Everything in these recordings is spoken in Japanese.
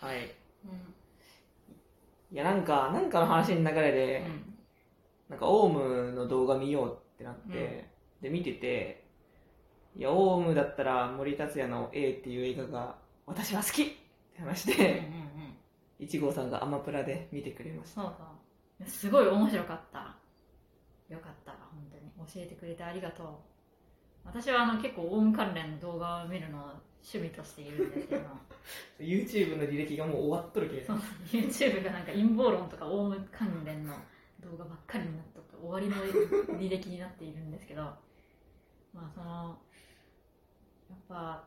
はい。うん。いや、なんか、なんかの話の流れで、なんか、オウムの動画見ようってなって、で、見てて、いや、オウムだったら森達也の A っていう映画が、私は好きって話うんうんで、うん。1号さんがアマプラで見てくれました。そうそうすごい面白かった。よかった。本当に。教えてくれてありがとう私はあの結構オウム関連の動画を見るのを趣味としているんですけど。YouTube の履歴がもう終わっとるけどそう。YouTube がなんか陰謀論とかオウム関連の動画ばっかりになっとって終わりの履歴になっているんですけど。まあそのやっぱ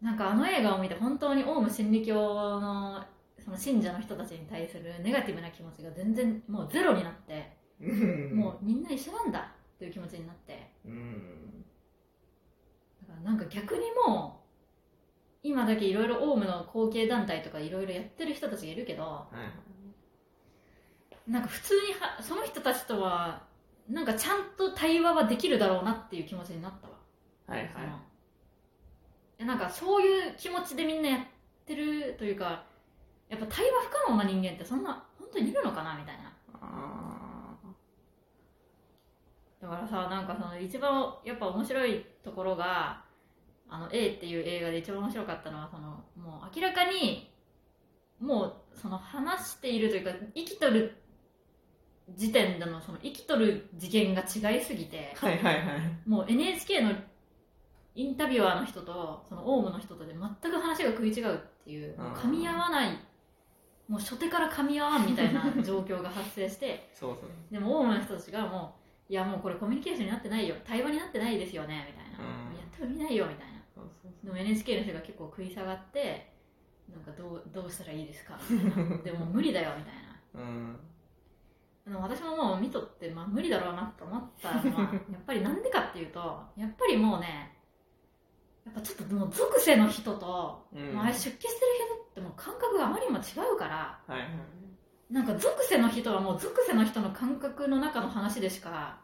なんかあの映画を見て本当にオウム真理教のその信者の人たちに対するネガティブな気持ちが全然もうゼロになって、う んもうみんな一緒なんだっていう気持ちになってうん。だからなんか逆にもう今だけいろいろオウムの後継団体とかいろいろやってる人たちがいるけどはい。なんか普通にはその人たちとはなんかちゃんと対話はできるだろうなっていう気持ちになったわ、はいはいなんかそういう気持ちでみんなやってるというかやっぱ対話不可能な人間ってそんな本当にいるのかなみたいなあだからさなんかその一番やっぱ面白いところがあの A っていう映画で一番面白かったのはそのもう明らかにもうその話しているというか生きとる時点でのその生きとる次元が違いすぎてーはいはいはい。もう NHK のインタビュアーの人とそのオウムの人とで全く話が食い違うっていう噛み合わないもう初手から噛み合わんみたいな状況が発生して そうそう。でもオウムの人たちがもういやもうこれコミュニケーションになってないよ。対話になってないですよね。みたいな、うん。やっても見ないよみたいな。そうそうでも NHK の人が結構食い下がってなんかどうどうしたらいいですか？みたいな。でも無理だよみたいな。そう。うん。でも私ももう見とって、まあ、無理だろうなと思ったのは やっぱりなんでかっていうとやっぱりもうねやっぱちょっともう属性の人と、うん。もうあれ出家してる人ってもう感覚があまりにも違うからはいはい。なんか属性の人はもう属性の人の感覚の中の話でしか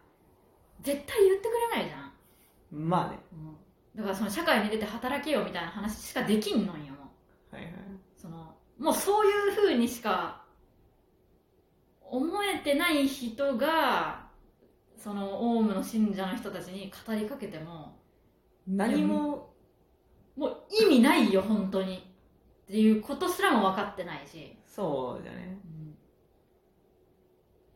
絶対言ってくれないじゃん、まあね。だからその社会に出て働けよみたいな話しかできんのんよもうはいはい。そのもうそういうふうにしか思えてない人がそのオウムの信者の人たちに語りかけても何も、もう意味ないよ本当にっていうことすらも分かってないし、そうだね。い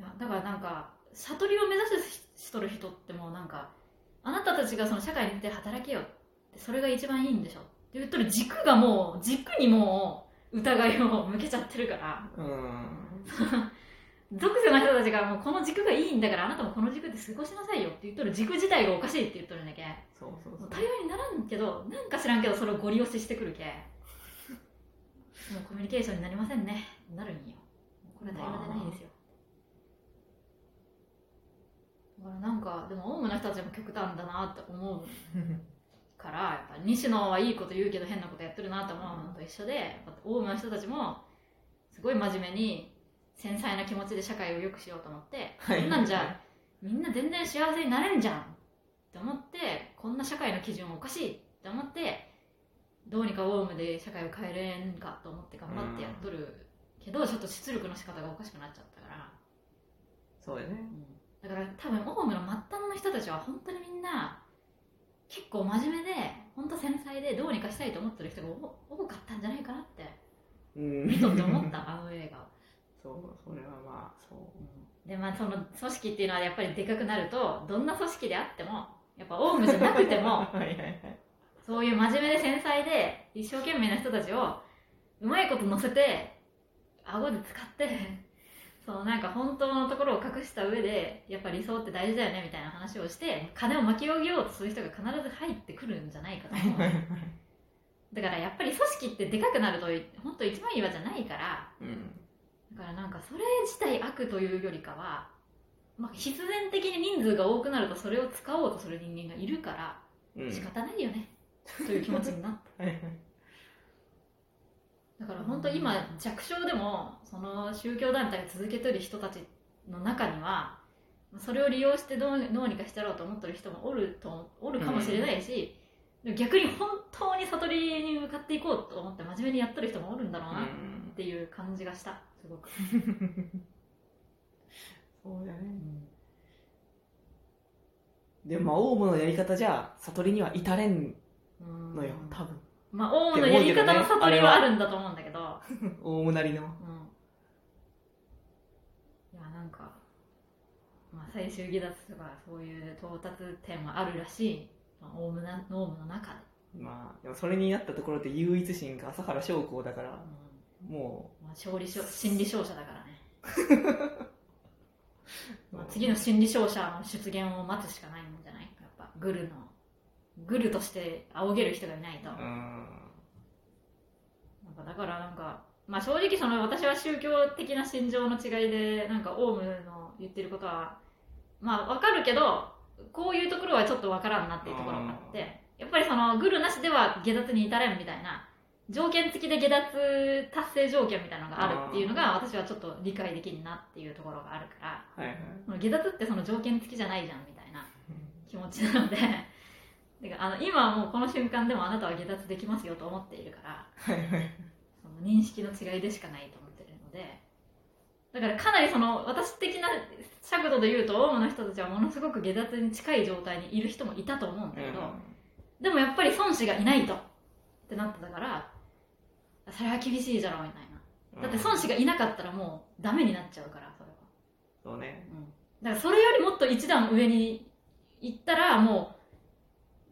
やだからなんか悟りを目指すしとる人ってもうなんかあなたたちがその社会に出て働けよってそれが一番いいんでしょ。って言っとる軸がもう軸にもう疑いを向けちゃってるから。うん。属性の人たちがもうこの軸がいいんだからあなたもこの軸で過ごしなさいよって言っとる。軸自体がおかしいって言っとるんだけ。そうそうそう。対話にならんけどなんか知らんけどそれをゴリ押ししてくるけ。もうコミュニケーションになりませんね。なるんよ。これは対話じゃないですよだかでもオウムの人たちも極端だなって思うからやっぱ西野はいいこと言うけど変なことやってるなと思うのと一緒でやっぱオウムの人たちもすごい真面目に繊細な気持ちで社会を良くしようと思って、はい。こんなんじゃみんな全然幸せになれんじゃんって思ってこんな社会の基準おかしいって思ってどうにかオウムで社会を変えれんかと思って頑張ってやっとるけどちょっと出力の仕方がおかしくなっちゃったから、そうだね。だから多分オウムの末端の人たちは本当にみんな結構真面目で本当繊細でどうにかしたいと思ってる人がお多かったんじゃないかなってうん。見とって思った あの映画を。そう、それはまあ、そう。でまあその組織っていうのはやっぱりでかくなるとどんな組織であってもやっぱオウムじゃなくても はいはいはい。そういう真面目で繊細で一生懸命な人たちをうまいこと乗せて顎で使ってそのなんか本当のところを隠した上でやっぱ理想って大事だよねみたいな話をして金を巻き上げようとする人が必ず入ってくるんじゃないかと思うだからやっぱり組織ってでかくなると本当一番いいわじゃないからうん。だからなんかそれ自体悪というよりかは、まあ、必然的に人数が多くなるとそれを使おうとする人間がいるからうん。仕方ないよね、という気持ちになったはいはい。だから本当今弱小でもその宗教団体を続けてる人たちの中にはそれを利用してどうどうにかしてやろうと思ってる人もおるとおるかもしれないし、でも逆に本当に悟りに向かっていこうと思って真面目にやってる人もおるんだろうなっうんていう感じがしたすごく、そうだね。でもまあオウムのやり方じゃ悟りには至れんうん。のよ多分まあオウムのやり方の悟りはあるんだと思うんだけど。オウムなりの。うん。いやなんか、まあ、最終下脱とかそういう到達点はあるらしい、まあ、オウムなオウムの中で、まあでもそれになったところで唯一心が朝原将校だからうもんまあ、勝利勝心理勝者だからね。まあ次の心理勝者の出現を待つしかないんじゃない。やっぱグルのグルとして仰げる人がいないと、なんかだからなんか、まあ、正直その私は宗教的な心情の違いでなんかオウムの言ってることはまあわかるけどこういうところはちょっとわからんなっていうところがあってやっぱりそのグルなしでは下脱に至れんみたいな条件付きで下脱達成条件みたいなのがあるっていうのが私はちょっと理解できるなっていうところがあるからはいはい。下脱ってその条件付きじゃないじゃんみたいな気持ちなのでてかあの今はもうこの瞬間でもあなたは下脱できますよと思っているからその認識の違いでしかないと思ってるのでだからかなりその私的な尺度で言うとオウムの人たちはものすごく下脱に近い状態にいる人もいたと思うんだけど、でもやっぱり孫子がいないとってなってたからそれは厳しいじゃろみたいな。だって孫子がいなかったらもうダメになっちゃうからそれは、そうね。うん、だからそれよりもっと一段上に行ったらもう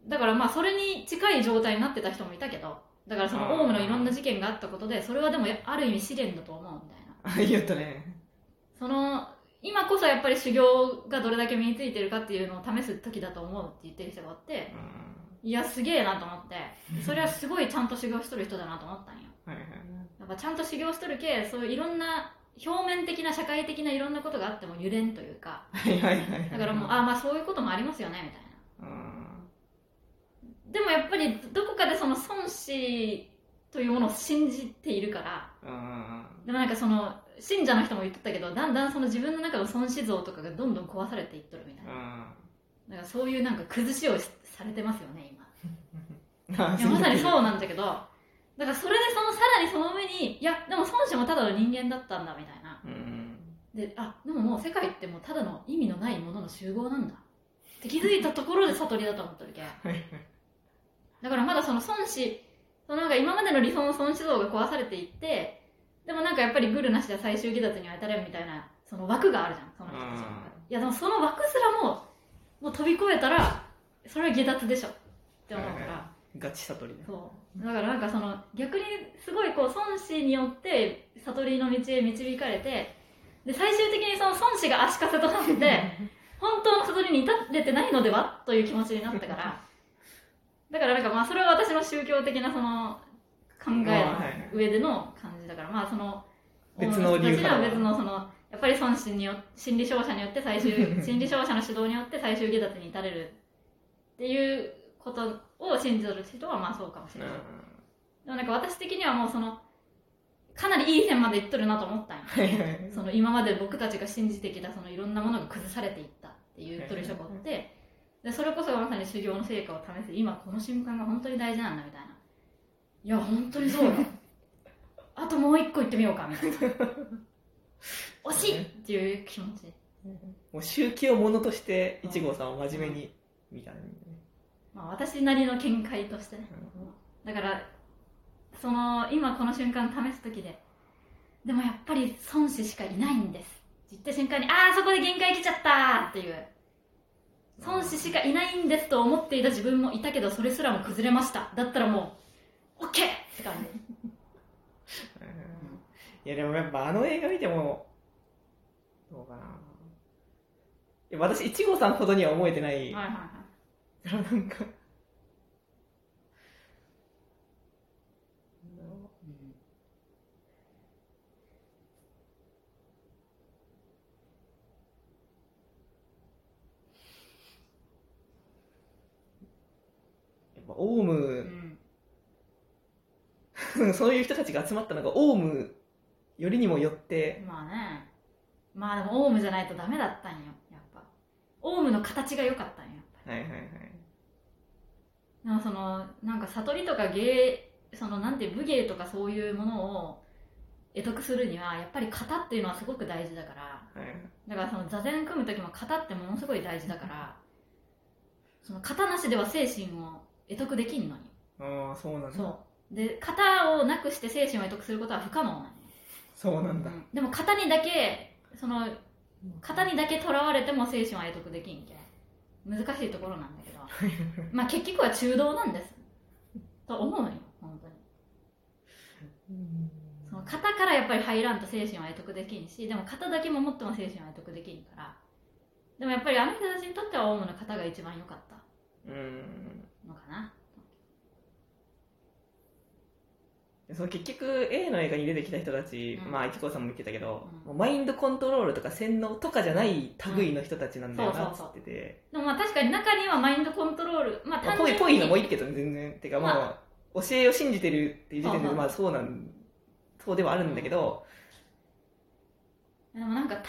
だからまあそれに近い状態になってた人もいたけどだからそのオウムのいろんな事件があったことでそれはでもある意味試練だと思うみたいな。あ言ったね。その今こそやっぱり修行がどれだけ身についてるかっていうのを試す時だと思うって言ってる人があっていやすげえなと思ってそれはすごいちゃんと修行しとる人だなと思ったんよ。やっぱちゃんと修行しとるけそういういろんな表面的な社会的ないろんなことがあっても揺れんというか。はいはいはいだからもうああまあそういうこともありますよねみたいな。うんでもやっぱりどこかでその孫子というものを信じているから。うんでもなんかその信者の人も言ってたけどだんだんその自分の中の孫子像とかがどんどん壊されていっとるみたいな。だからそういうなんか崩しをされてますよね今。うんいやまさにそうなんだけど。だからそれでそのさらにその上にいやでも孫子もただの人間だったんだみたいな。うんであでももう世界ってもうただの意味のないものの集合なんだ。って気づいたところで悟りだと思ってるけだからまだその孫子そのなんか今までの理想の孫子像が壊されていってでもなんかやっぱりグルなしで最終下脱には至れんみたいなその枠があるじゃんその人たちの中でいやでもその枠すらももう飛び越えたらそれは下脱でしょ。って思うから、はいはガチ悟りね。そう。だからなんかその逆にすごいこう孫子によって悟りの道へ導かれてで最終的にその孫子が足かせとなって 本当の悟りに至れてないのでは？という気持ちになったからだからなんかまあそれは私の宗教的なその考えの上での感じだからまあその別の理由は別のそのやっぱり孫子によ心理勝者によって最終 心理勝者の指導によって最終下脱に至れるっていうことを信じてる人はまあそうかもしれない、でもなんか私的にはもうそのかなりいい線までいっとるなと思ったんよ。はいはい。その今まで僕たちが信じてきたそのいろんなものが崩されていったっていうとる人ってでそれこそがまさに修行の成果を試す今この瞬間が本当に大事なんだみたいな。いや本当にそうよ あともう一個行ってみようかみたいな。惜しいっていう気持ち、もう宗教ものとして一号さんを真面目に見たんだね。まあ、私なりの見解としてね。だからその今この瞬間試す時ででもやっぱり孫子しかいないんです。って言った瞬間にああそこで限界来ちゃったっていう孫子しかいないんですと思っていた自分もいたけどそれすらも崩れました。だったらもう OK って感じ。いやでもやっぱあの映画見てもどうかな。いや私一号さんほどには思えてない。はいはいはい。なんかやっぱオウム、うんそういう人たちが集まったのがオウムよりにもよってまあね。まあでもオウムじゃないとダメだったんよやっぱ。オウムの形が良かったんよやっぱり。はいはいはい。でもそのなんか悟りとか芸そのなんて武芸とかそういうものを得得するにはやっぱり型っていうのはすごく大事だから。はいだからその座禅組む時も型ってものすごい大事だからその型なしでは精神を得得できんのに。ああそうなんだ。そうで型をなくして精神を得得することは不可能。なのよそうなんだ、うん。でも型にだけその型にだけとらわれても精神は得得できんけ難しいところなんだけど。まあ結局は中道なんです。と思うのよ本当に。その型からやっぱり入らんと精神は得得できんしでも型だけ守っても精神は得得できんから。でもやっぱりあの人たちにとってはオウムの型が一番良かったうん。のかなその結局 A の映画に出てきた人たち、うん。まあ一子さんも言ってたけど、うん。もうマインドコントロールとか洗脳とかじゃない類の人たちなんだよなっつってて、でもまあ確かに中にはマインドコントロールまあまあ単純にぽいぽいのもいいけどね全然てかまあ、ま教えを信じてるっていう時点でまあそうなんそうではあるんだけど、でもなんか単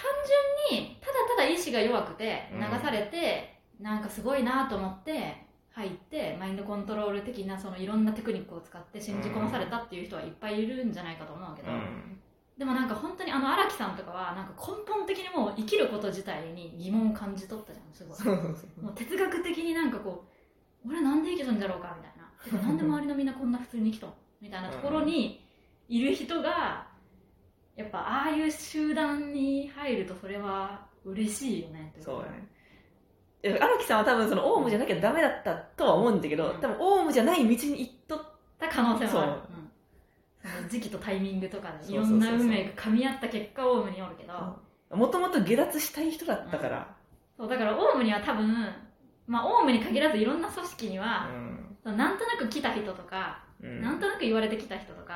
純にただただ意志が弱くてうん流されて、なんかすごいなと思って入ってマインドコントロール的なそのいろんなテクニックを使って信じ込まされたっていう人はいっぱいいるんじゃないかと思うけど、うん。でもなんか本当にあの荒木さんとかはなんか根本的にもう生きること自体に疑問を感じ取ったじゃんすごい。もう哲学的になんかこう俺なんで生きとんじゃろうかみたいな。てかなんで周りのみんなこんな普通に生きとんみたいなところにいる人がやっぱああいう集団に入るとそれは嬉しいよねといそうだね荒木さんは多分そのオウムじゃなきゃダメだったとは思うんだけど、うん。多分オウムじゃない道に行っとった可能性もある。そう。うん。時期とタイミングとかでいうろんな運命が噛み合った結果オウムにおるけど。もともと下脱したい人だったから、そうだからオウムには多分まあオウムに限らずいろんな組織には、うん。なんとなく来た人とか、うん。なんとなく言われてきた人とか